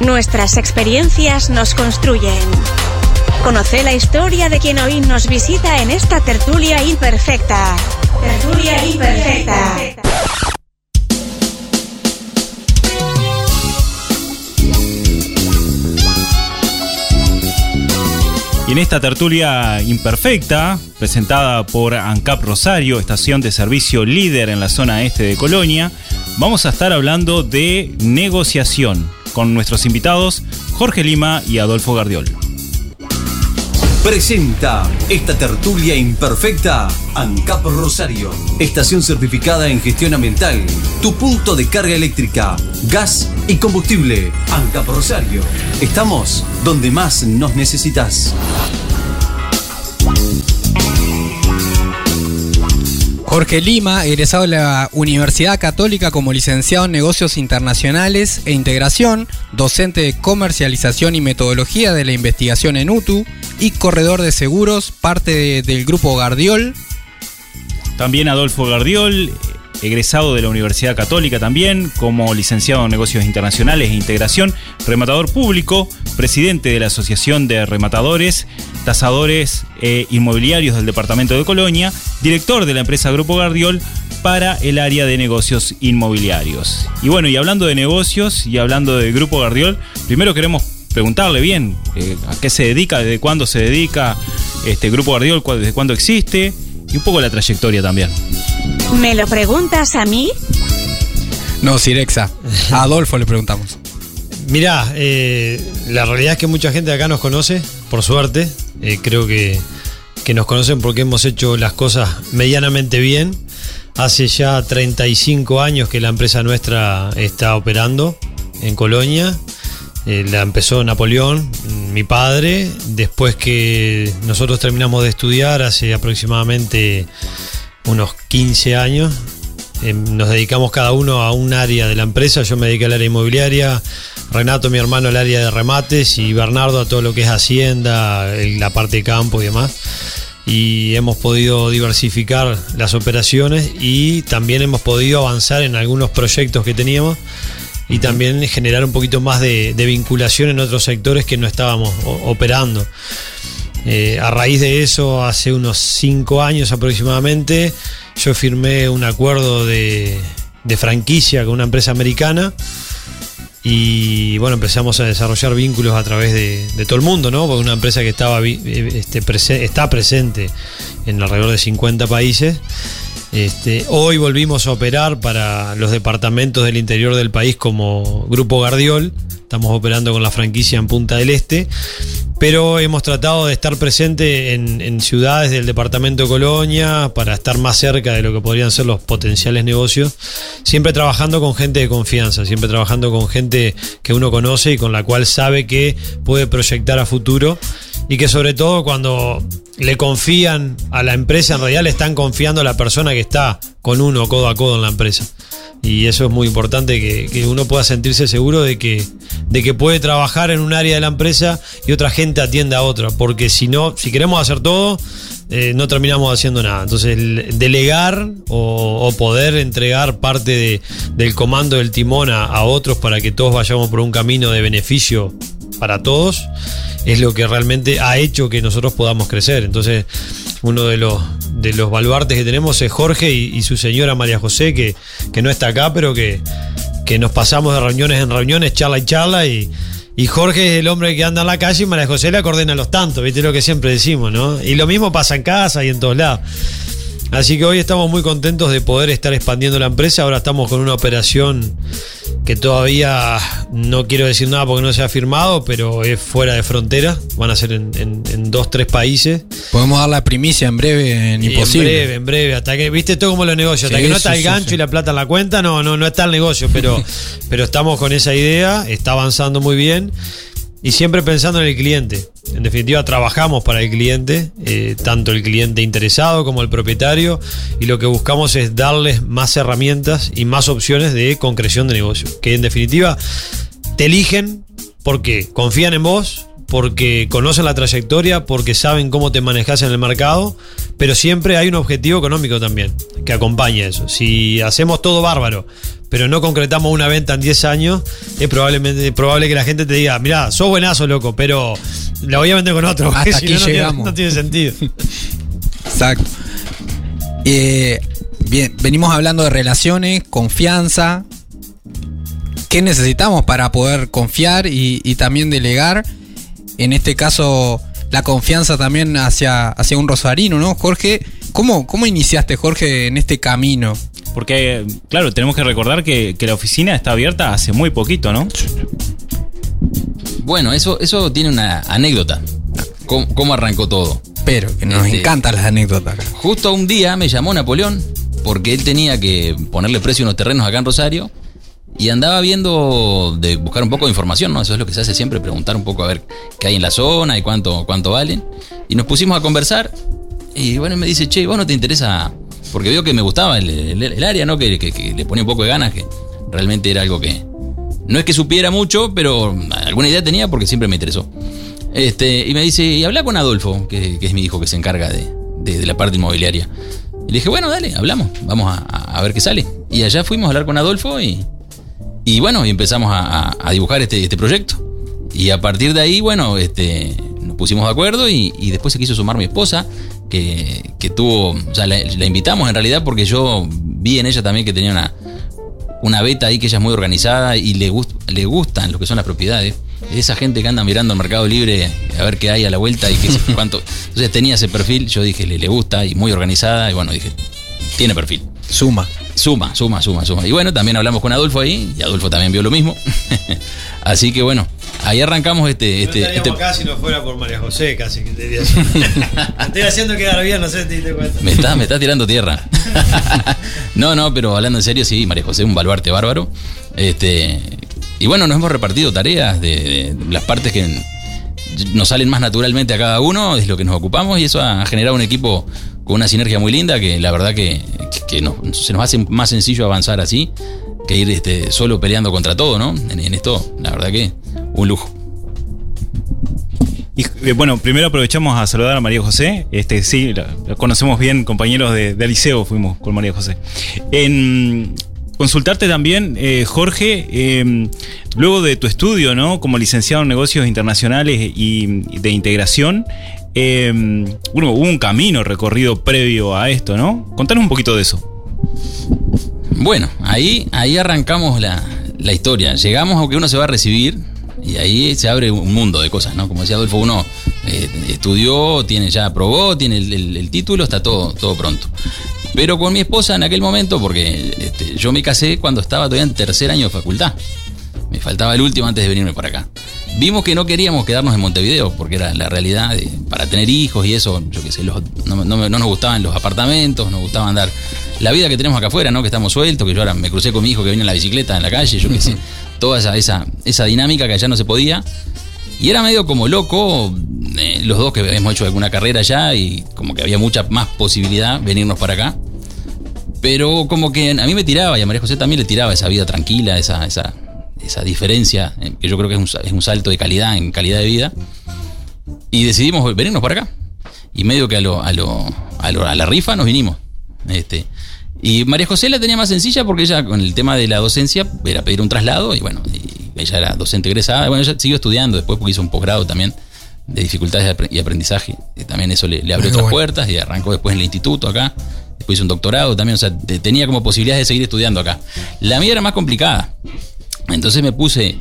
Nuestras experiencias nos construyen. Conoce la historia de quien hoy nos visita en esta tertulia imperfecta. Tertulia imperfecta. Y en esta tertulia imperfecta, presentada por ANCAP Rosario, estación de servicio líder en la zona este de Colonia, vamos a estar hablando de negociación con nuestros invitados Jorge Lima y Adolfo Gardiol. Presenta esta tertulia imperfecta ANCAP Rosario, estación certificada en gestión ambiental, tu punto de carga eléctrica, gas y combustible. ANCAP Rosario, estamos donde más nos necesitas. Jorge Lima, egresado de la Universidad Católica como licenciado en Negocios Internacionales e Integración, docente de comercialización y metodología de la investigación en UTU y corredor de seguros, parte de- del grupo Gardiol. También Adolfo Gardiol, egresado de la Universidad Católica también, como licenciado en negocios internacionales e integración, rematador público, presidente de la Asociación de Rematadores, Tasadores e Inmobiliarios del Departamento de Colonia, director de la empresa Grupo Gardiol para el área de negocios inmobiliarios. Y bueno, y hablando de negocios y hablando de Grupo Gardiol, primero queremos preguntarle bien eh, a qué se dedica, desde cuándo se dedica este Grupo Gardiol, desde cuándo existe y un poco la trayectoria también. ¿Me lo preguntas a mí? No, Cirexa. A Adolfo le preguntamos. Mirá, eh, la realidad es que mucha gente acá nos conoce, por suerte. Eh, creo que, que nos conocen porque hemos hecho las cosas medianamente bien. Hace ya 35 años que la empresa nuestra está operando en Colonia. Eh, la empezó Napoleón, mi padre. Después que nosotros terminamos de estudiar, hace aproximadamente unos 15 años, eh, nos dedicamos cada uno a un área de la empresa. Yo me dediqué al área inmobiliaria, Renato, mi hermano, al área de remates y Bernardo a todo lo que es hacienda, la parte de campo y demás. Y hemos podido diversificar las operaciones y también hemos podido avanzar en algunos proyectos que teníamos y también generar un poquito más de, vinculación en otros sectores que no estábamos operando. Eh, a raíz de eso, hace unos cinco años aproximadamente, yo firmé un acuerdo de, franquicia con una empresa americana y bueno, empezamos a desarrollar vínculos a través de, todo el mundo, ¿no? Porque una empresa que estaba eh, este, está presente en alrededor de 50 países. Este, hoy volvimos a operar para los departamentos del interior del país como Grupo Gardiol. Estamos operando con la franquicia en Punta del Este. Pero hemos tratado de estar presente en, en ciudades del departamento de Colonia para estar más cerca de lo que podrían ser los potenciales negocios. Siempre trabajando con gente de confianza, siempre trabajando con gente que uno conoce y con la cual sabe que puede proyectar a futuro y que sobre todo cuando le confían a la empresa, en realidad le están confiando a la persona que está con uno codo a codo en la empresa. Y eso es muy importante, que, uno pueda sentirse seguro de que, de que puede trabajar en un área de la empresa y otra gente atienda a otra. Porque si no, si queremos hacer todo, eh, no terminamos haciendo nada. Entonces, el delegar o, poder entregar parte de- del comando del timón a otros para que todos vayamos por un camino de beneficio para todos, es lo que realmente ha hecho que nosotros podamos crecer. Entonces, uno de los, de los baluartes que tenemos es Jorge y, su señora María José, que, que no está acá, pero que, que nos pasamos de reuniones en reuniones, charla y charla, y, y Jorge es el hombre que anda en la calle y María José le coordena los tantos, viste lo que siempre decimos, ¿no? Y lo mismo pasa en casa y en todos lados. Así que hoy estamos muy contentos de poder estar expandiendo la empresa. Ahora estamos con una operación que todavía no quiero decir nada porque no se ha firmado, pero es fuera de frontera. Van a ser en, en- en dos, tres países. Podemos dar la primicia en breve en Y Imposible. En breve, en breve. Hasta que, viste todo como los negocios. Hasta Sí, que no está sí, el gancho sí. y la plata en la cuenta, no, no, no está el negocio. Pero, pero estamos con esa idea, está avanzando muy bien. Y siempre pensando en el cliente. En definitiva, trabajamos para el cliente, eh, tanto el cliente interesado como el propietario, y lo que buscamos es darles más herramientas y más opciones de concreción de negocio. Que en definitiva te eligen porque confían en vos, porque conocen la trayectoria, porque saben cómo te manejas en el mercado, pero siempre hay un objetivo económico también que acompaña eso. Si hacemos todo bárbaro, pero no concretamos una venta en 10 años, es probablemente probable que la gente te diga, mirá, sos buenazo, loco, pero la voy a vender con otro. Hasta si aquí no, no tiene- llegamos. no tiene sentido. Exacto. Eh, bien, venimos hablando de relaciones, confianza. ¿Qué necesitamos para poder confiar y, y también delegar? En este caso, la confianza también hacia, hacia un rosarino, ¿no? Jorge, ¿cómo, ¿cómo iniciaste, Jorge, en este camino? Porque, claro, tenemos que recordar que, que la oficina está abierta hace muy poquito, ¿no? Bueno, eso, eso tiene una anécdota. ¿Cómo, cómo arrancó todo? Pero, que nos Este- encantan las anécdotas. acá. Justo un día me llamó Napoleón porque él tenía que ponerle precio a unos terrenos acá en Rosario y andaba viendo de buscar un poco de información, ¿no? Eso es lo que se hace siempre, preguntar un poco a ver qué hay en la zona y cuánto, cuánto valen. Y nos pusimos a conversar y bueno, me dice, che, ¿vos no te interesa? Porque veo que me gustaba el, el- el área, ¿no? Que, que- que le ponía un poco de ganas, que realmente era algo que... No es que supiera mucho, pero alguna idea tenía porque siempre me interesó. Este, y me dice, y habla con Adolfo, que, que es mi hijo que se encarga de, de- de la parte inmobiliaria. Y le dije, bueno, dale, hablamos, vamos a, a- ver qué sale. Y allá fuimos a hablar con Adolfo y, y bueno, y empezamos a, a- a dibujar este, este proyecto. Y a partir de ahí, bueno, este, nos pusimos de acuerdo y, y después se quiso sumar mi esposa, que, que tuvo, o sea, la, la invitamos en realidad porque yo vi en ella también que tenía una, una beta ahí que ella es muy organizada y le, gust- le gustan lo que son las propiedades. Esa gente que anda mirando el mercado libre a ver qué hay a la vuelta y qué sé cuánto. Entonces tenía ese perfil, yo dije, le, le gusta y muy organizada y bueno, dije, tiene perfil. Suma. Suma, suma, suma, suma. Y bueno, también hablamos con Adolfo ahí y Adolfo también vio lo mismo. Así que bueno, ahí arrancamos este... no este, estaríamos este- acá si no fuera por María José, casi que te estoy haciendo quedar bien, no sé si te diste cuenta. Me estás, me estás tirando tierra. no, no, pero hablando en serio, sí, María José, un baluarte bárbaro. Este, y bueno, nos hemos repartido tareas de, de las partes que nos salen más naturalmente a cada uno, es lo que nos ocupamos y eso ha generado un equipo con una sinergia muy linda que la verdad que, se nos hace más sencillo avanzar así que ir este, solo peleando contra todo, ¿no? En, esto, la verdad que un lujo. Eh, bueno, primero aprovechamos a saludar a María José. Este, sí, la, conocemos bien, compañeros de, de fuimos con María José. En consultarte también, eh, Jorge, eh, luego de tu estudio, ¿no? Como licenciado en negocios internacionales y, de integración, eh, bueno, hubo un camino recorrido previo a esto, ¿no? Contanos un poquito de eso. Bueno, ahí, ahí arrancamos la, la historia. Llegamos a que uno se va a recibir y ahí se abre un mundo de cosas, ¿no? Como decía Adolfo, uno eh, estudió, tiene ya aprobó, tiene el, el- el título, está todo, todo pronto. Pero con mi esposa en aquel momento, porque este, yo me casé cuando estaba todavía en tercer año de facultad. Me faltaba el último antes de venirme para acá. Vimos que no queríamos quedarnos en Montevideo, porque era la realidad de- para tener hijos y eso, yo qué sé, los- no, no me- no nos gustaban los apartamentos, nos gustaba andar. La vida que tenemos acá afuera, ¿no? Que estamos sueltos, que yo ahora me crucé con mi hijo que viene en la bicicleta en la calle, yo qué sé. Toda esa, esa, esa dinámica que allá no se podía. Y era medio como loco, eh, los dos que habíamos hecho alguna carrera allá y como que había mucha más posibilidad venirnos para acá. Pero como que a mí me tiraba y a María José también le tiraba esa vida tranquila, esa, esa, esa diferencia, eh, que yo creo que es un, es un salto de calidad en calidad de vida. Y decidimos venirnos para acá. Y medio que a, lo, a, lo, a, lo- a la rifa nos vinimos. Este, y María José la tenía más sencilla porque ella con el tema de la docencia era pedir un traslado y bueno, ella era docente egresada. Bueno, ella siguió estudiando después porque hizo un posgrado también de dificultades y aprendizaje. Y también eso le, le abrió Muy otras bueno. puertas y arrancó después en el instituto acá. Después hizo un doctorado también, o sea, te- tenía como posibilidades de seguir estudiando acá. La mía era más complicada. Entonces me puse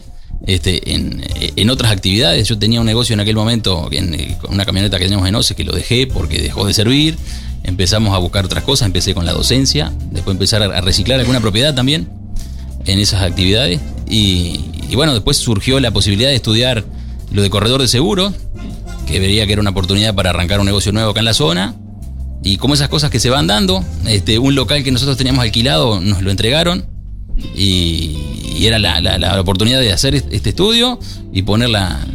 este, en, en otras actividades. Yo tenía un negocio en aquel momento, en, eh, con una camioneta que teníamos en OCE, que lo dejé porque dejó de servir. Empezamos a buscar otras cosas, empecé con la docencia, después empezar a reciclar alguna propiedad también en esas actividades. Y, y bueno, después surgió la posibilidad de estudiar lo de corredor de seguro, que vería que era una oportunidad para arrancar un negocio nuevo acá en la zona. Y como esas cosas que se van dando, este, un local que nosotros teníamos alquilado nos lo entregaron y, y era la, la- la oportunidad de hacer este estudio y poner la,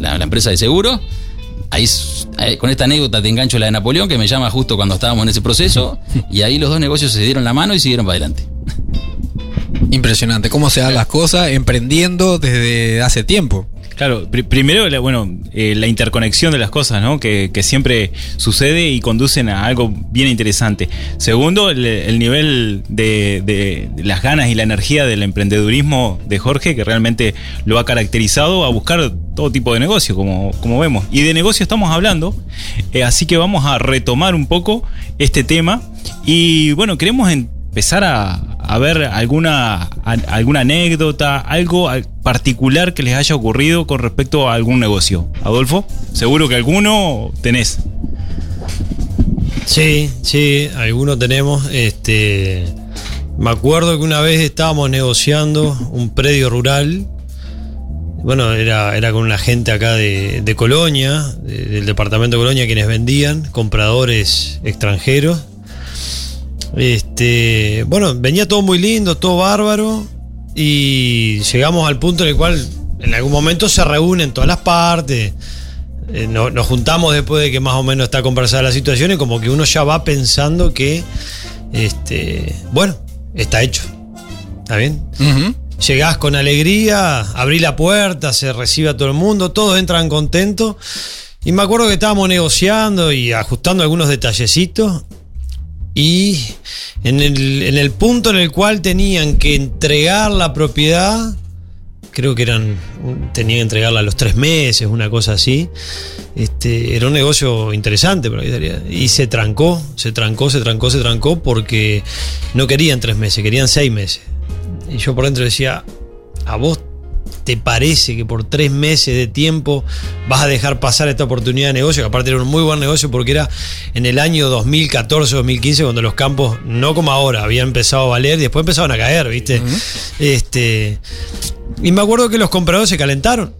la- empresa de seguro. Ahí, s- ahí, con esta anécdota te engancho la de Napoleón, que me llama justo cuando estábamos en ese proceso, y ahí los dos negocios se dieron la mano y siguieron para adelante. Impresionante, cómo se dan las cosas emprendiendo desde hace tiempo. Claro, pri- primero, la- bueno, eh, la interconexión de las cosas, ¿no? Que, que siempre sucede y conducen a algo bien interesante. Segundo, el, el nivel de, de- de las ganas y la energía del emprendedurismo de Jorge, que realmente lo ha caracterizado a buscar todo tipo de negocio, como, como vemos. Y de negocio estamos hablando, eh, así que vamos a retomar un poco este tema. Y bueno, queremos empezar a, a ver alguna, alguna anécdota, algo al- particular que les haya ocurrido con respecto a algún negocio. Adolfo, seguro que alguno tenés. Sí, sí, algunos tenemos. Este, me acuerdo que una vez estábamos negociando un predio rural. Bueno, era, era con una gente acá de, Colonia, de- del departamento de Colonia, quienes vendían, compradores extranjeros. Este, bueno, venía todo muy lindo, todo bárbaro. Y llegamos al punto en el cual en algún momento se reúnen todas las partes. Eh, no- nos juntamos después de que más o menos está conversada la situación y como que uno ya va pensando que, este, bueno, está hecho. ¿Está bien? Ujú. Llegás con alegría, abrí la puerta, se recibe a todo el mundo, todos entran contentos. Y me acuerdo que estábamos negociando y ajustando algunos detallecitos. Y en el, en el punto en el cual tenían que entregar la propiedad, creo que eran. tenían que entregarla a los tres meses, una cosa así. Este, era un negocio interesante, pero y se trancó, se trancó, se trancó, se trancó, porque no querían tres meses, querían seis meses. Y yo por dentro decía, ¿a vos te parece que por tres meses de tiempo vas a dejar pasar esta oportunidad de negocio? Que aparte era un muy buen negocio porque era en el año 2014-2015 cuando los campos, no como ahora, habían empezado a valer y después empezaban a caer, ¿viste? este, y me acuerdo que los compradores se calentaron.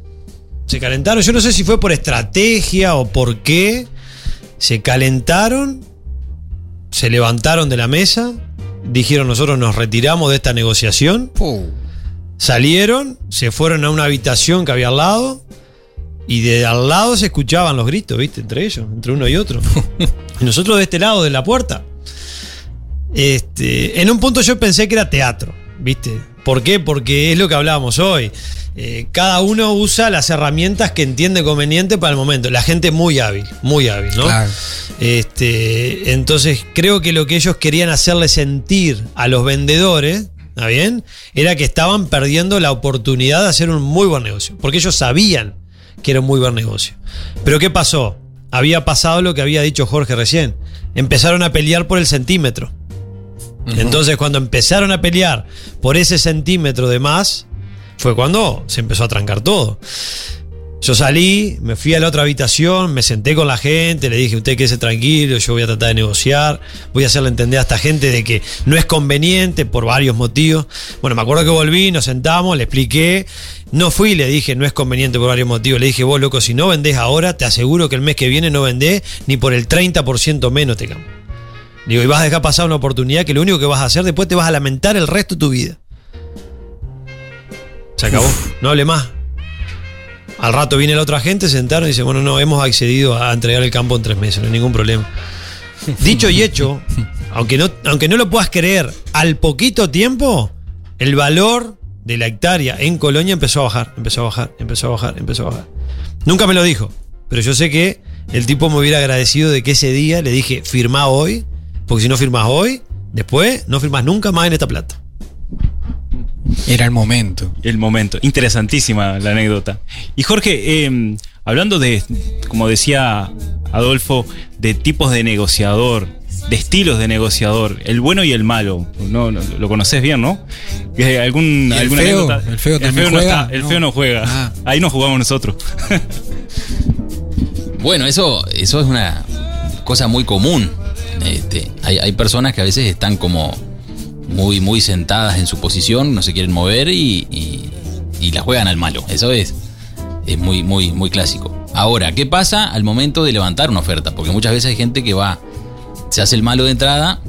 Se calentaron. Yo no sé si fue por estrategia o por qué. Se calentaron, se levantaron de la mesa, dijeron nosotros nos retiramos de esta negociación. Puh. Salieron, se fueron a una habitación que había al lado y de al lado se escuchaban los gritos, ¿viste? Entre ellos, entre uno y otro. y nosotros de este lado de la puerta. Este, en un punto yo pensé que era teatro, ¿viste? ¿Por qué? Porque es lo que hablábamos hoy. Eh, cada uno usa las herramientas que entiende conveniente para el momento. La gente muy hábil, muy hábil, ¿no? Claro. Este, entonces creo que lo que ellos querían hacerle sentir a los vendedores, ¿está bien? Era que estaban perdiendo la oportunidad de hacer un muy buen negocio. Porque ellos sabían que era un muy buen negocio. Pero ¿qué pasó? Había pasado lo que había dicho Jorge recién. Empezaron a pelear por el centímetro. Entonces cuando empezaron a pelear por ese centímetro de más, fue cuando se empezó a trancar todo. Yo salí, me fui a la otra habitación, me senté con la gente, le dije, usted quédese tranquilo, yo voy a tratar de negociar, voy a hacerle entender a esta gente de que no es conveniente por varios motivos. Bueno, me acuerdo que volví, nos sentamos, le expliqué, no fui, le dije, no es conveniente por varios motivos, le dije, vos loco, si no vendés ahora, te aseguro que el mes que viene no vendés ni por el 30% menos te cambio. Digo, y vas a dejar pasar una oportunidad que lo único que vas a hacer después te vas a lamentar el resto de tu vida. Se acabó, no hable más. Al rato viene la otra gente, se sentaron y dice, bueno, no, hemos accedido a entregar el campo en tres meses, no hay ningún problema. Dicho y hecho, aunque no, aunque no lo puedas creer, al poquito tiempo, el valor de la hectárea en Colonia empezó a bajar, empezó a bajar, empezó a bajar, empezó a bajar. Nunca me lo dijo, pero yo sé que el tipo me hubiera agradecido de que ese día le dije, firmá hoy, porque si no firmás hoy, después no firmás nunca más en esta plata. Era el momento. El momento. Interesantísima la anécdota. Y Jorge, eh, hablando de, como decía Adolfo, de tipos de negociador, de estilos de negociador, el bueno y el malo. No, no, lo conoces bien, ¿no? Eh, ¿Algún, ¿Y el alguna feo? anécdota? ¿El feo también no juega? está, el No. feo no juega. Ah. Ahí nos jugamos nosotros. Bueno, eso, eso es una cosa muy común. Este, hay, hay personas que a veces están como muy, muy sentadas en su posición, no se quieren mover y, y- y la juegan al malo. Eso es, es muy, muy, muy clásico. Ahora, ¿qué pasa al momento de levantar una oferta? Porque muchas veces hay gente que va, se hace el malo de entrada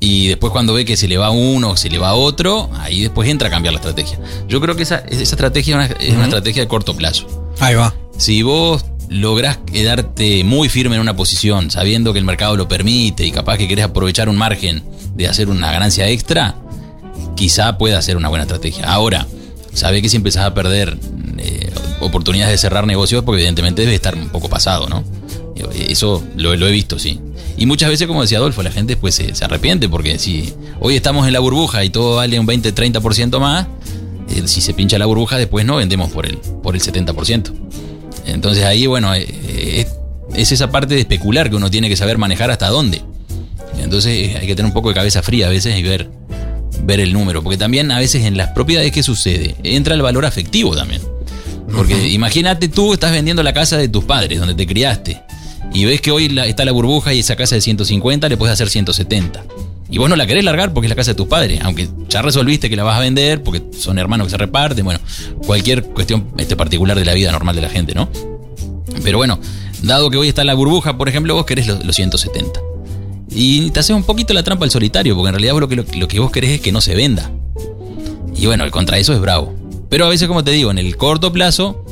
y después cuando ve que se le va uno o se le va otro, ahí después entra a cambiar la estrategia. Yo creo que esa, esa estrategia es una, es una estrategia de corto plazo. Ahí va. Si vos lográs quedarte muy firme en una posición, sabiendo que el mercado lo permite y capaz que querés aprovechar un margen de hacer una ganancia extra, quizá pueda ser una buena estrategia. Ahora, sabe que si empezás a perder eh, oportunidades de cerrar negocios, porque evidentemente debe estar un poco pasado, ¿no? Eso lo, he visto, sí. Y muchas veces, como decía Adolfo, la gente se arrepiente porque si hoy estamos en la burbuja y todo vale un 20-30% más, eh, si se pincha la burbuja, después no vendemos por el, por el 70%. Entonces ahí, bueno, eh, eh, es esa parte de especular que uno tiene que saber manejar hasta dónde. Entonces hay que tener un poco de cabeza fría a veces y ver, ver el número. Porque también a veces en las propiedades que sucede, entra el valor afectivo también. Porque imagínate tú estás vendiendo la casa de tus padres, donde te criaste, y ves que hoy la- está la burbuja y esa casa de 150 le puedes hacer 170. Y vos no la querés largar porque es la casa de tus padres, aunque ya resolviste que la vas a vender porque son hermanos que se reparten, bueno, cualquier cuestión este, particular de la vida normal de la gente, ¿no? Pero bueno, dado que hoy está la burbuja, por ejemplo, vos querés los, los 170. Y te haces un poquito la trampa al solitario, porque en realidad vos lo que, lo, que vos querés es que no se venda. Y bueno, contra eso es bravo. Pero a veces, como te digo, en el corto plazo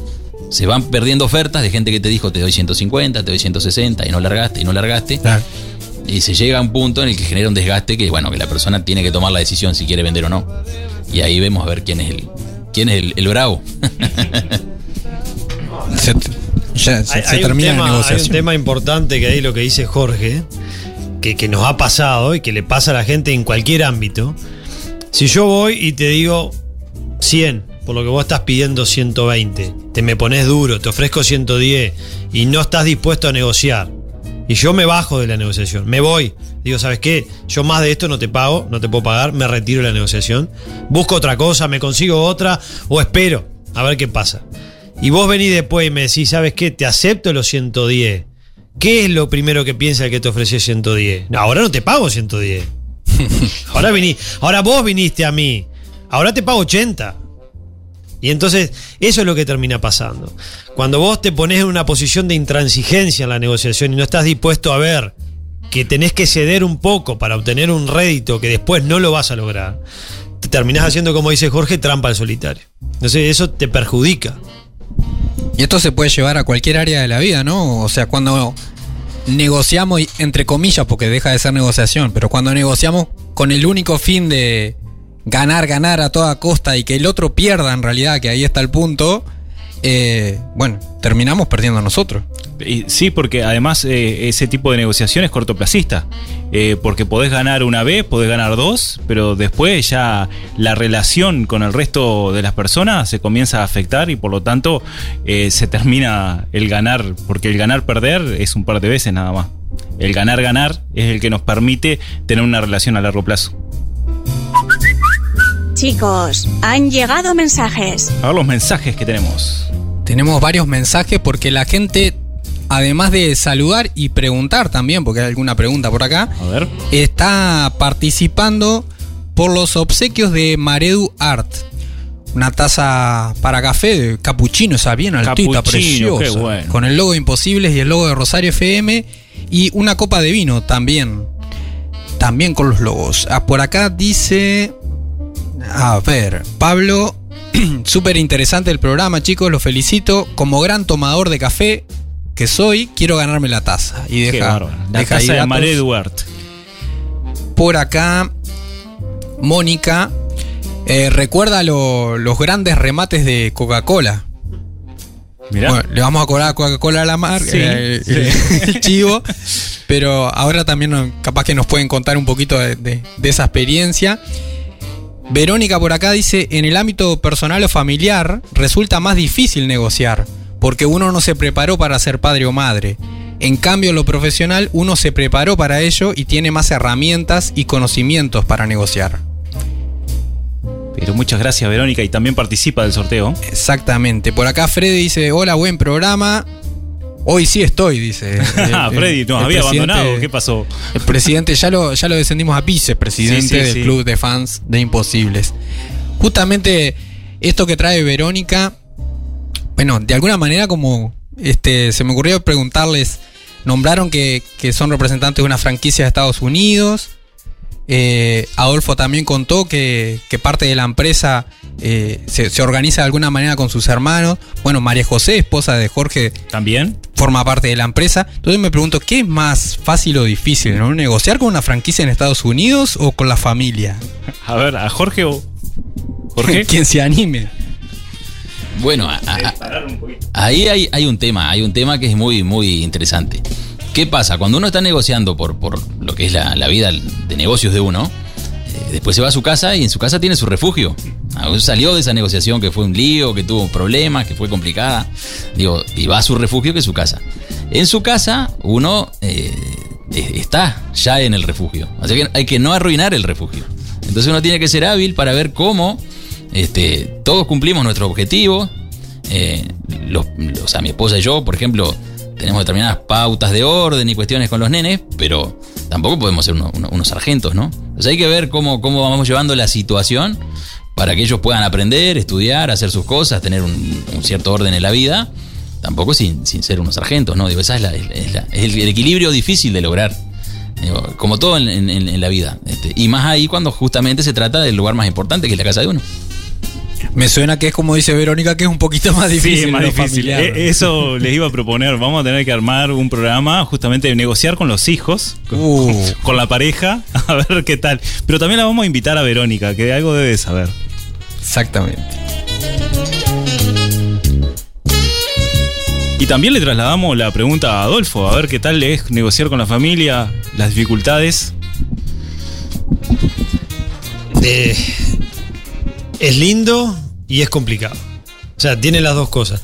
se van perdiendo ofertas de gente que te dijo te doy 150, te doy 160 y no largaste y no largaste. Y se llega a un punto en el que genera un desgaste que, bueno, que la persona tiene que tomar la decisión si quiere vender o no. Y ahí vemos a ver quién es el, quién es el, el bravo. Se, ya, se, Hay, se hay un termina tema, la hay un negociación. tema importante que ahí lo que dice Jorge, que, que nos ha pasado y que le pasa a la gente en cualquier ámbito. Si yo voy y te digo 100, por lo que vos estás pidiendo 120, te me pones duro, te ofrezco 110 y no estás dispuesto a negociar, y yo me bajo de la negociación, me voy, digo, ¿sabes qué? Yo más de esto no te pago, no te puedo pagar, me retiro de la negociación, busco otra cosa, me consigo otra o espero a ver qué pasa. Y vos venís después y me decís, ¿sabes qué? Te acepto los 110. ¿Qué es lo primero que piensa el que te ofreció 110? No, ahora no te pago 110. ahora, viní, ahora vos viniste a mí. Ahora te pago 80. Y entonces eso es lo que termina pasando. Cuando vos te pones en una posición de intransigencia en la negociación y no estás dispuesto a ver que tenés que ceder un poco para obtener un rédito que después no lo vas a lograr, te terminás haciendo, como dice Jorge, trampa al solitario. Entonces eso te perjudica. Y esto se puede llevar a cualquier área de la vida, ¿no? O sea, cuando negociamos, entre comillas, porque deja de ser negociación, pero cuando negociamos con el único fin de ganar, ganar a toda costa y que el otro pierda en realidad, que ahí está el punto, eh, bueno, terminamos perdiendo nosotros. Sí, porque además eh, ese tipo de negociación es cortoplacista. Eh, porque podés ganar una vez, podés ganar dos, pero después ya la relación con el resto de las personas se comienza a afectar y por lo tanto se termina el ganar, porque el ganar-perder es un par de veces nada más. El ganar-ganar es el que nos permite tener una relación a largo plazo. Chicos, han llegado mensajes. A ver los mensajes que tenemos. Tenemos varios mensajes porque la gente, además de saludar y preguntar también, porque hay alguna pregunta por acá, A ver. está participando por los obsequios de Maredu Art. Una taza para café de capuchino, esa bien altita, Capuchino, preciosa. qué bueno. Con el logo de Imposibles y el logo de Rosario FM. Y una copa de vino también. También con los logos. Ah, por acá dice. A ver, Pablo. Súper interesante el programa, chicos. Los felicito. Como gran tomador de café que soy, quiero ganarme la taza. Y deja. La deja de. Maré Duarte. Por acá, Mónica eh, recuerda lo- los grandes remates de Coca-Cola. Bueno, le vamos a cobrar a Coca-Cola a la marca, Sí, eh, sí. el chivo. Pero ahora también capaz que nos pueden contar un poquito de, de- de esa experiencia. Verónica por acá dice, en el ámbito personal o familiar resulta más difícil negociar, porque uno no se preparó para ser padre o madre. En cambio, en lo profesional, uno se preparó para ello y tiene más herramientas y conocimientos para negociar. Pero muchas gracias, Verónica, y también participa del sorteo. Exactamente. Por acá Freddy dice, hola, buen programa. Hoy sí estoy, dice. Ah, Freddy, nos había abandonado. ¿Qué pasó? El presidente, ya lo, ya lo descendimos a vicepresidente Sí, sí, del sí. club de fans de Imposibles. Justamente esto que trae Verónica, bueno, de alguna manera como este, se me ocurrió preguntarles, nombraron que, que son representantes de una franquicia de Estados Unidos Eh, Adolfo también contó que, que parte de la empresa eh, se, se organiza de alguna manera con sus hermanos. Bueno, María José, esposa de Jorge, ¿También? forma parte de la empresa. Entonces me pregunto, ¿qué es más fácil o difícil? ¿no? ¿Negociar con una franquicia en Estados Unidos o con la familia? A ver, a Jorge o. Jorge. Quien se anime. Bueno, a- a- ahí hay, hay un tema, hay un tema que es muy, muy interesante. ¿Qué pasa? Cuando uno está negociando por, por lo que es la, la vida de negocios de uno, eh, después se va a su casa y en su casa tiene su refugio. Ah, Salió de esa negociación que fue un lío, que tuvo problemas, que fue complicada. Digo, y va a su refugio que es su casa. En su casa uno eh, está ya en el refugio. Así que hay que no arruinar el refugio. Entonces uno tiene que ser hábil para ver cómo este, todos cumplimos nuestro objetivo. Eh, los, los- sea, mi esposa y yo, por ejemplo, tenemos determinadas pautas de orden y cuestiones con los nenes, pero tampoco podemos ser uno- uno- unos sargentos, ¿no? Entonces hay que ver cómo, cómo vamos llevando la situación para que ellos puedan aprender, estudiar, hacer sus cosas, tener un, cierto orden en la vida, tampoco sin, sin ser unos sargentos, ¿no? Digo, esa es, la- es el, equilibrio difícil de lograr. Digo, como todo en, en- en la vida. Este, y más ahí cuando justamente se trata del lugar más importante, que es la casa de uno. Me suena que es como dice Verónica, que es un poquito más difícil. Sí, más difícil. familiar. Eh, Eso les iba a proponer. Vamos a tener que armar un programa justamente de negociar con los hijos, con, Uh. con la pareja, a ver qué tal. Pero también la vamos a invitar a Verónica, que de algo debe saber. Exactamente. Y también le trasladamos la pregunta a Adolfo, a ver qué tal es negociar con la familia, las dificultades. Eh, es lindo y es complicado. O sea, tiene las dos cosas.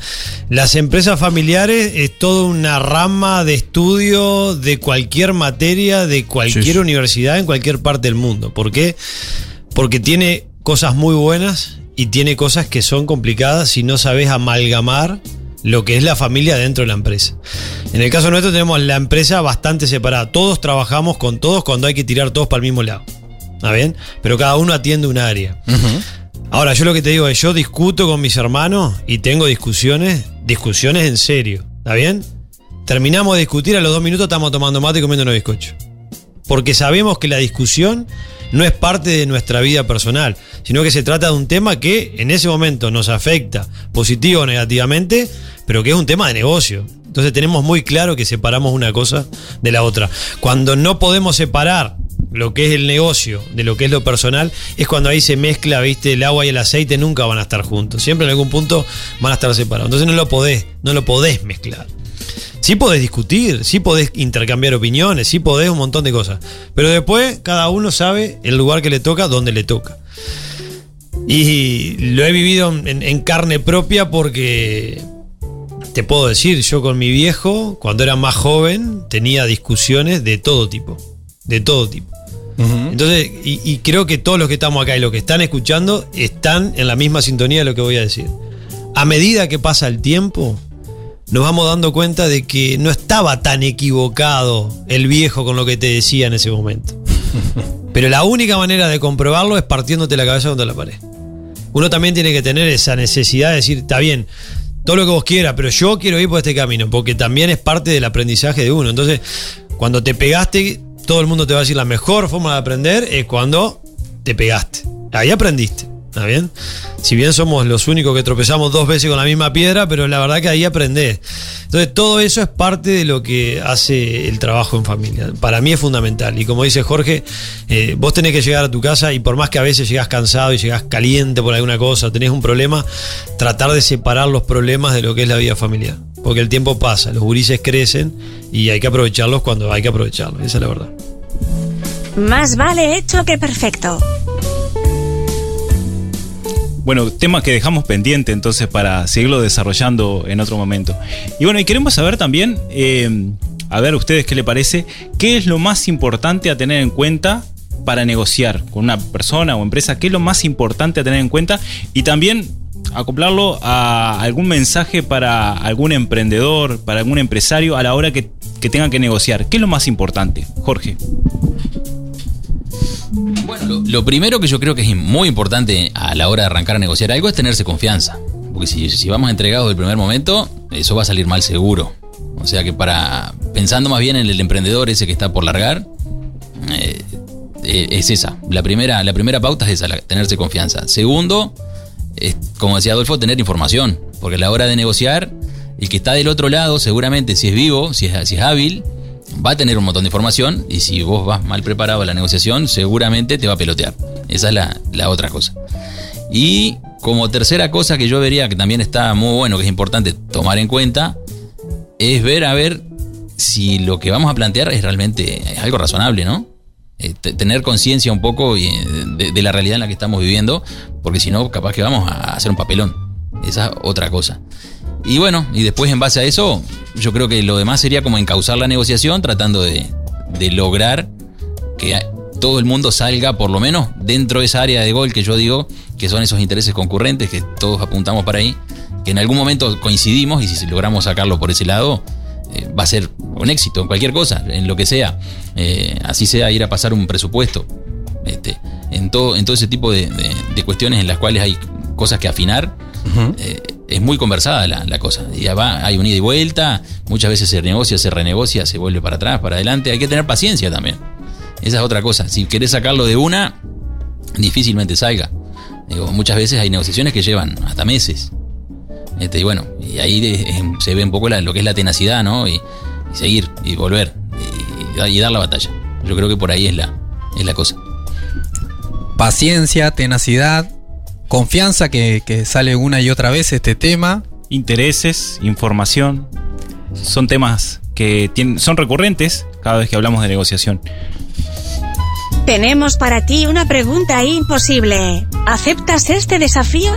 Las empresas familiares es toda una rama de estudio de cualquier materia, de cualquier Sí, sí. universidad en cualquier parte del mundo. ¿Por qué? Porque tiene cosas muy buenas y tiene cosas que son complicadas si no sabes amalgamar lo que es la familia dentro de la empresa. En el caso nuestro tenemos la empresa bastante separada. Todos trabajamos con todos cuando hay que tirar todos para el mismo lado. ¿Está bien? Pero cada uno atiende un área. Ahora, yo lo que te digo es, yo discuto con mis hermanos y tengo discusiones, discusiones en serio. ¿Está bien? Terminamos de discutir, a los dos minutos estamos tomando mate y comiendo unos bizcochos. Porque sabemos que la discusión no es parte de nuestra vida personal, sino que se trata de un tema que en ese momento nos afecta positivo o negativamente, pero que es un tema de negocio. Entonces tenemos muy claro que separamos una cosa de la otra. Cuando no podemos separar lo que es el negocio de lo que es lo personal, es cuando ahí se mezcla, viste, el agua y el aceite nunca van a estar juntos. Siempre en algún punto van a estar separados. Entonces no lo podés, no lo podés mezclar. Sí podés discutir, sí podés intercambiar opiniones, sí podés un montón de cosas. Pero después cada uno sabe el lugar que le toca, dónde le toca. Y lo he vivido en, en carne propia porque te puedo decir, yo con mi viejo, cuando era más joven, tenía discusiones de todo tipo. De todo tipo. Entonces, y, y creo que todos los que estamos acá y los que están escuchando están en la misma sintonía de lo que voy a decir. A medida que pasa el tiempo, nos vamos dando cuenta de que no estaba tan equivocado el viejo con lo que te decía en ese momento. Pero la única manera de comprobarlo es partiéndote la cabeza contra la pared. Uno también tiene que tener esa necesidad de decir, está bien, todo lo que vos quieras, pero yo quiero ir por este camino, porque también es parte del aprendizaje de uno. Entonces, cuando te pegaste, todo el mundo te va a decir la mejor forma de aprender es cuando te pegaste. Ahí aprendiste. ¿Está bien? Si bien somos los únicos que tropezamos dos veces con la misma piedra, pero la verdad que ahí aprendés. Entonces, todo eso es parte de lo que hace el trabajo en familia. Para mí es fundamental. Y como dice Jorge, eh, vos tenés que llegar a tu casa y por más que a veces llegás cansado y llegás caliente por alguna cosa, tenés un problema, tratar de separar los problemas de lo que es la vida familiar. Porque el tiempo pasa, los gurises crecen y hay que aprovecharlos cuando hay que aprovecharlos. Esa es la verdad. Más vale hecho que perfecto. Bueno, tema que dejamos pendiente entonces para seguirlo desarrollando en otro momento. Y bueno, y queremos saber también, eh, a ver ustedes qué le parece, qué es lo más importante a tener en cuenta para negociar con una persona o empresa, qué es lo más importante a tener en cuenta y también acoplarlo a algún mensaje para algún emprendedor, para algún empresario a la hora que, que tengan que negociar. ¿Qué es lo más importante, Jorge? Bueno, lo, primero que yo creo que es muy importante a la hora de arrancar a negociar algo es tenerse confianza. Porque si, si vamos entregados del primer momento, eso va a salir mal seguro. O sea que para. Pensando más bien en el emprendedor ese que está por largar, eh, eh, es esa. La primera, la primera pauta es esa, la- tenerse confianza. Segundo, es, como decía Adolfo, tener información. Porque a la hora de negociar, el que está del otro lado, seguramente, si es vivo, si es hábil, va a tener un montón de información. Y si vos vas mal preparado a la negociación, seguramente te va a pelotear. Esa es la, la otra cosa. Y como tercera cosa que yo vería que también está muy bueno, que es importante tomar en cuenta, es ver a ver si lo que vamos a plantear es realmente algo razonable, ¿no? Eh, te- tener conciencia un poco eh, de, de la realidad en la que estamos viviendo, porque si no, capaz que vamos a hacer un papelón. Esa es otra cosa. Y bueno, y después en base a eso, yo creo que lo demás sería como encauzar la negociación tratando de, de lograr que todo el mundo salga, por lo menos dentro de esa área de gol que yo digo, que son esos intereses concurrentes, que todos apuntamos para ahí, que en algún momento coincidimos y si logramos sacarlo por ese lado, eh, va a ser un éxito en cualquier cosa, en lo que sea. Eh, así sea ir a pasar un presupuesto. Este, en, todo, en todo ese tipo de, de- de cuestiones en las cuales hay cosas que afinar, eh, es muy conversada la, la cosa. Y va, hay un ida y vuelta, muchas veces se negocia, se renegocia, se vuelve para atrás, para adelante. Hay que tener paciencia también. Esa es otra cosa. Si querés sacarlo de una, difícilmente salga. Muchas veces hay negociaciones que llevan hasta meses. Este, y bueno, y ahí se ve un poco lo que es la tenacidad, ¿no? Y, y seguir, y volver, y, y dar la batalla. Yo creo que por ahí es la, es la cosa. Paciencia, tenacidad, confianza que, que sale una y otra vez este tema. Intereses, información, son temas que tienen, son recurrentes cada vez que hablamos de negociación. Tenemos para ti una pregunta imposible. ¿Aceptas este desafío?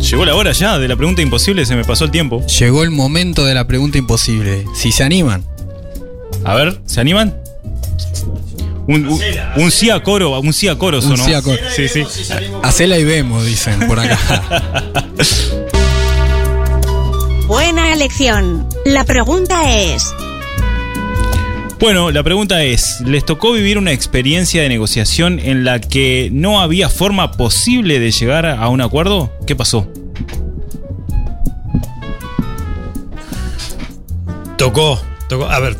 Llegó la hora ya de la pregunta imposible, se me pasó el tiempo. Llegó el momento de la pregunta imposible. Si se animan. A ver, ¿se animan? Un, un, un sí a coro, un sí a coro Un sonó. sí a coro. Sí, sí. Hacela y vemos, dicen por acá. Buena elección. La pregunta es, Bueno, la pregunta es, ¿les tocó vivir una experiencia de negociación en la que no había forma posible de llegar a un acuerdo? ¿Qué pasó? Tocó, tocó. A ver,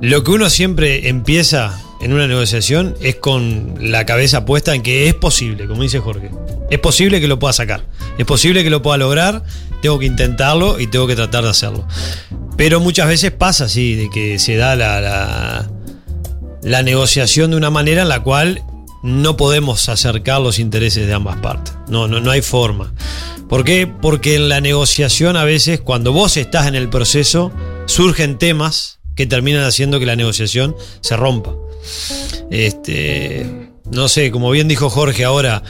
lo que uno siempre empieza en una negociación es con la cabeza puesta en que es posible, como dice Jorge. Es posible que lo pueda sacar. Es posible que lo pueda lograr. Tengo que intentarlo y tengo que tratar de hacerlo. Pero muchas veces pasa así, de que se da la, la, la negociación de una manera en la cual no podemos acercar los intereses de ambas partes. No, no, no hay forma. ¿Por qué? Porque en la negociación a veces, cuando vos estás en el proceso, surgen temas que terminan haciendo que la negociación se rompa. Este, no sé, como bien dijo Jorge ahora,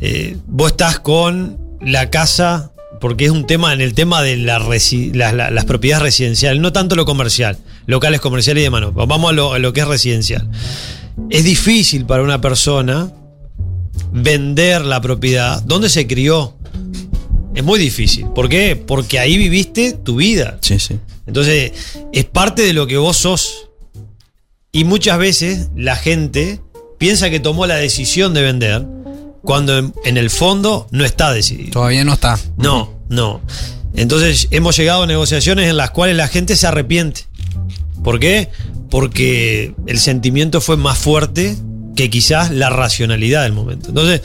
eh, vos estás con la casa, porque es un tema en el tema de la resi- las propiedades residenciales, no tanto lo comercial, locales comerciales y demás. no. Vamos a lo, a lo que es residencial. Es difícil para una persona vender la propiedad donde se crió. Es muy difícil. ¿Por qué? Porque ahí viviste tu vida. Sí, sí. Entonces, es parte de lo que vos sos. Y muchas veces la gente piensa que tomó la decisión de vender cuando en, en el fondo no está decidido. Todavía no está. No, no. Entonces hemos llegado a negociaciones en las cuales la gente se arrepiente. ¿Por qué? Porque el sentimiento fue más fuerte que quizás la racionalidad del momento. Entonces,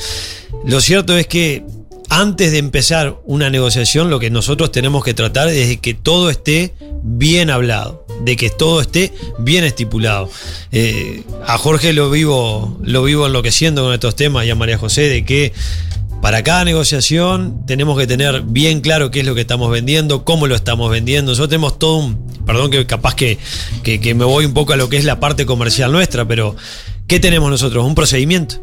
lo cierto es que antes de empezar una negociación, lo que nosotros tenemos que tratar es de que todo esté bien hablado, de que todo esté bien estipulado. Eh, a Jorge lo vivo, lo vivo enloqueciendo con estos temas y a María José de que para cada negociación tenemos que tener bien claro qué es lo que estamos vendiendo, cómo lo estamos vendiendo. Nosotros tenemos todo un. Perdón que capaz que, que- que me voy un poco a lo que es la parte comercial nuestra, pero ¿qué tenemos nosotros? Un procedimiento.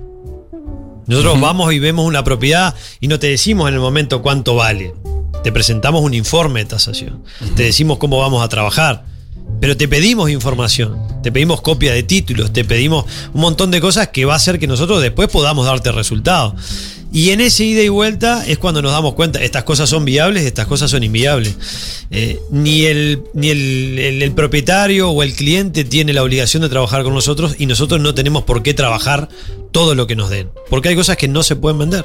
Nosotros vamos y vemos una propiedad y no te decimos en el momento cuánto vale. Te presentamos un informe de tasación. Te decimos cómo vamos a trabajar. Pero te pedimos información, te pedimos copia de títulos, te pedimos un montón de cosas que va a hacer que nosotros después podamos darte resultados. Y en ese ida y vuelta es cuando nos damos cuenta, estas cosas son viables, estas cosas son inviables. Eh, ni el, ni el, el- el propietario o el cliente tiene la obligación de trabajar con nosotros y nosotros no tenemos por qué trabajar todo lo que nos den. Porque hay cosas que no se pueden vender.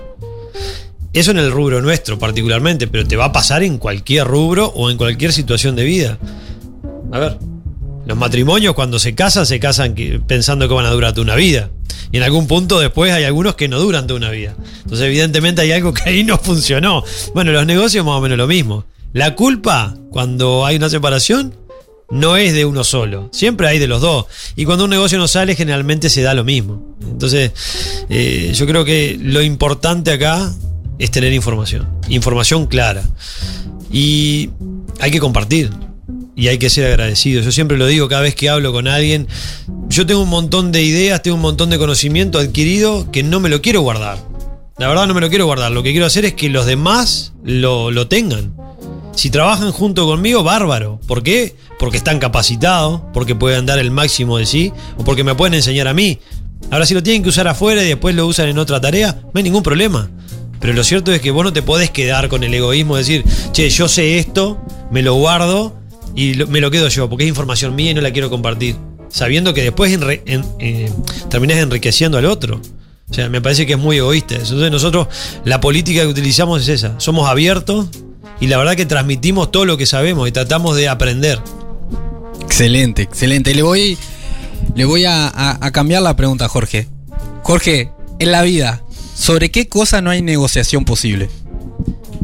Eso en el rubro nuestro particularmente, pero te va a pasar en cualquier rubro o en cualquier situación de vida. A ver. Los matrimonios cuando se casan, se casan pensando que van a durar toda una vida. Y en algún punto después hay algunos que no duran toda una vida. Entonces evidentemente hay algo que ahí no funcionó. Bueno, los negocios más o menos lo mismo. La culpa, cuando hay una separación, no es de uno solo. Siempre hay de los dos. Y cuando un negocio no sale, generalmente se da lo mismo. Entonces, eh, yo creo que lo importante acá es tener información. Información clara. Y hay que compartir. Y hay que ser agradecido. Yo siempre lo digo cada vez que hablo con alguien. Yo tengo un montón de ideas, tengo un montón de conocimiento adquirido que no me lo quiero guardar. La verdad no me lo quiero guardar. Lo que quiero hacer es que los demás lo, lo tengan. Si trabajan junto conmigo, bárbaro. ¿Por qué? Porque están capacitados, porque pueden dar el máximo de sí, o porque me pueden enseñar a mí. Ahora, si lo tienen que usar afuera y después lo usan en otra tarea, no hay ningún problema. Pero lo cierto es que vos no te podés quedar con el egoísmo de decir, che, yo sé esto, me lo guardo y lo- me lo quedo yo, porque es información mía y no la quiero compartir. Sabiendo que después enre- en- eh, terminás enriqueciendo al otro. O sea, me parece que es muy egoísta. eso. Entonces nosotros, la política que utilizamos es esa. Somos abiertos y la verdad que transmitimos todo lo que sabemos y tratamos de aprender. Excelente, excelente. Le voy, le voy a, a- a cambiar la pregunta, Jorge. Jorge, en la vida, ¿sobre qué cosa no hay negociación posible?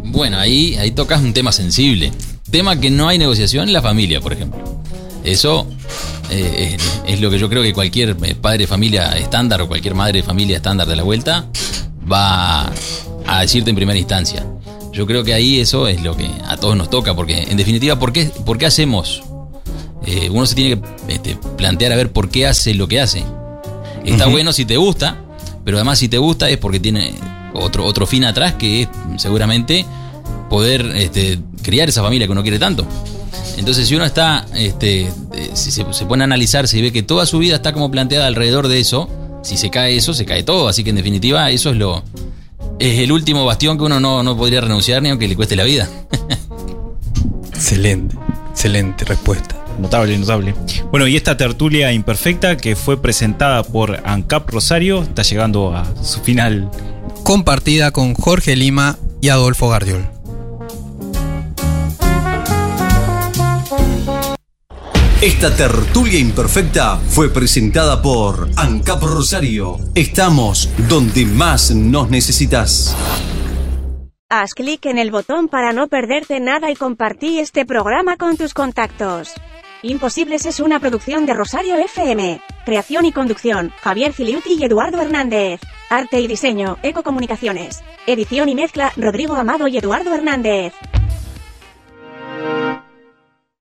Bueno, ahí, ahí tocas un tema sensible. Tema que no hay negociación la familia, por ejemplo. Eso eh, es, es lo que yo creo que cualquier eh, padre de familia estándar o cualquier madre de familia estándar de la vuelta va a decirte en primera instancia. Yo creo que ahí eso es lo que a todos nos toca, porque en definitiva, ¿por qué, por qué hacemos? Eh, uno se tiene que este, plantear a ver por qué hace lo que hace. Está bueno si te gusta, pero además si te gusta es porque tiene otro, otro fin atrás que es seguramente poder este, criar esa familia que uno quiere tanto. Entonces si uno está, este, eh, si se, se pone a analizarse y ve que toda su vida está como planteada alrededor de eso, si se cae eso, se cae todo. Así que en definitiva eso es lo... Es el último bastión que uno no, no podría renunciar ni aunque le cueste la vida. Excelente, excelente respuesta. Notable, notable. Bueno, y esta tertulia imperfecta que fue presentada por ANCAP Rosario está llegando a su final. Compartida con Jorge Lima y Adolfo Gardiol. Esta tertulia imperfecta fue presentada por ANCAP Rosario. Estamos donde más nos necesitas. Haz clic en el botón para no perderte nada y compartí este programa con tus contactos. Imposibles es una producción de Rosario FM. Creación y conducción, Javier Filiuti y Eduardo Hernández. Arte y diseño, Ecocomunicaciones. Edición y mezcla, Rodrigo Amado y Eduardo Hernández.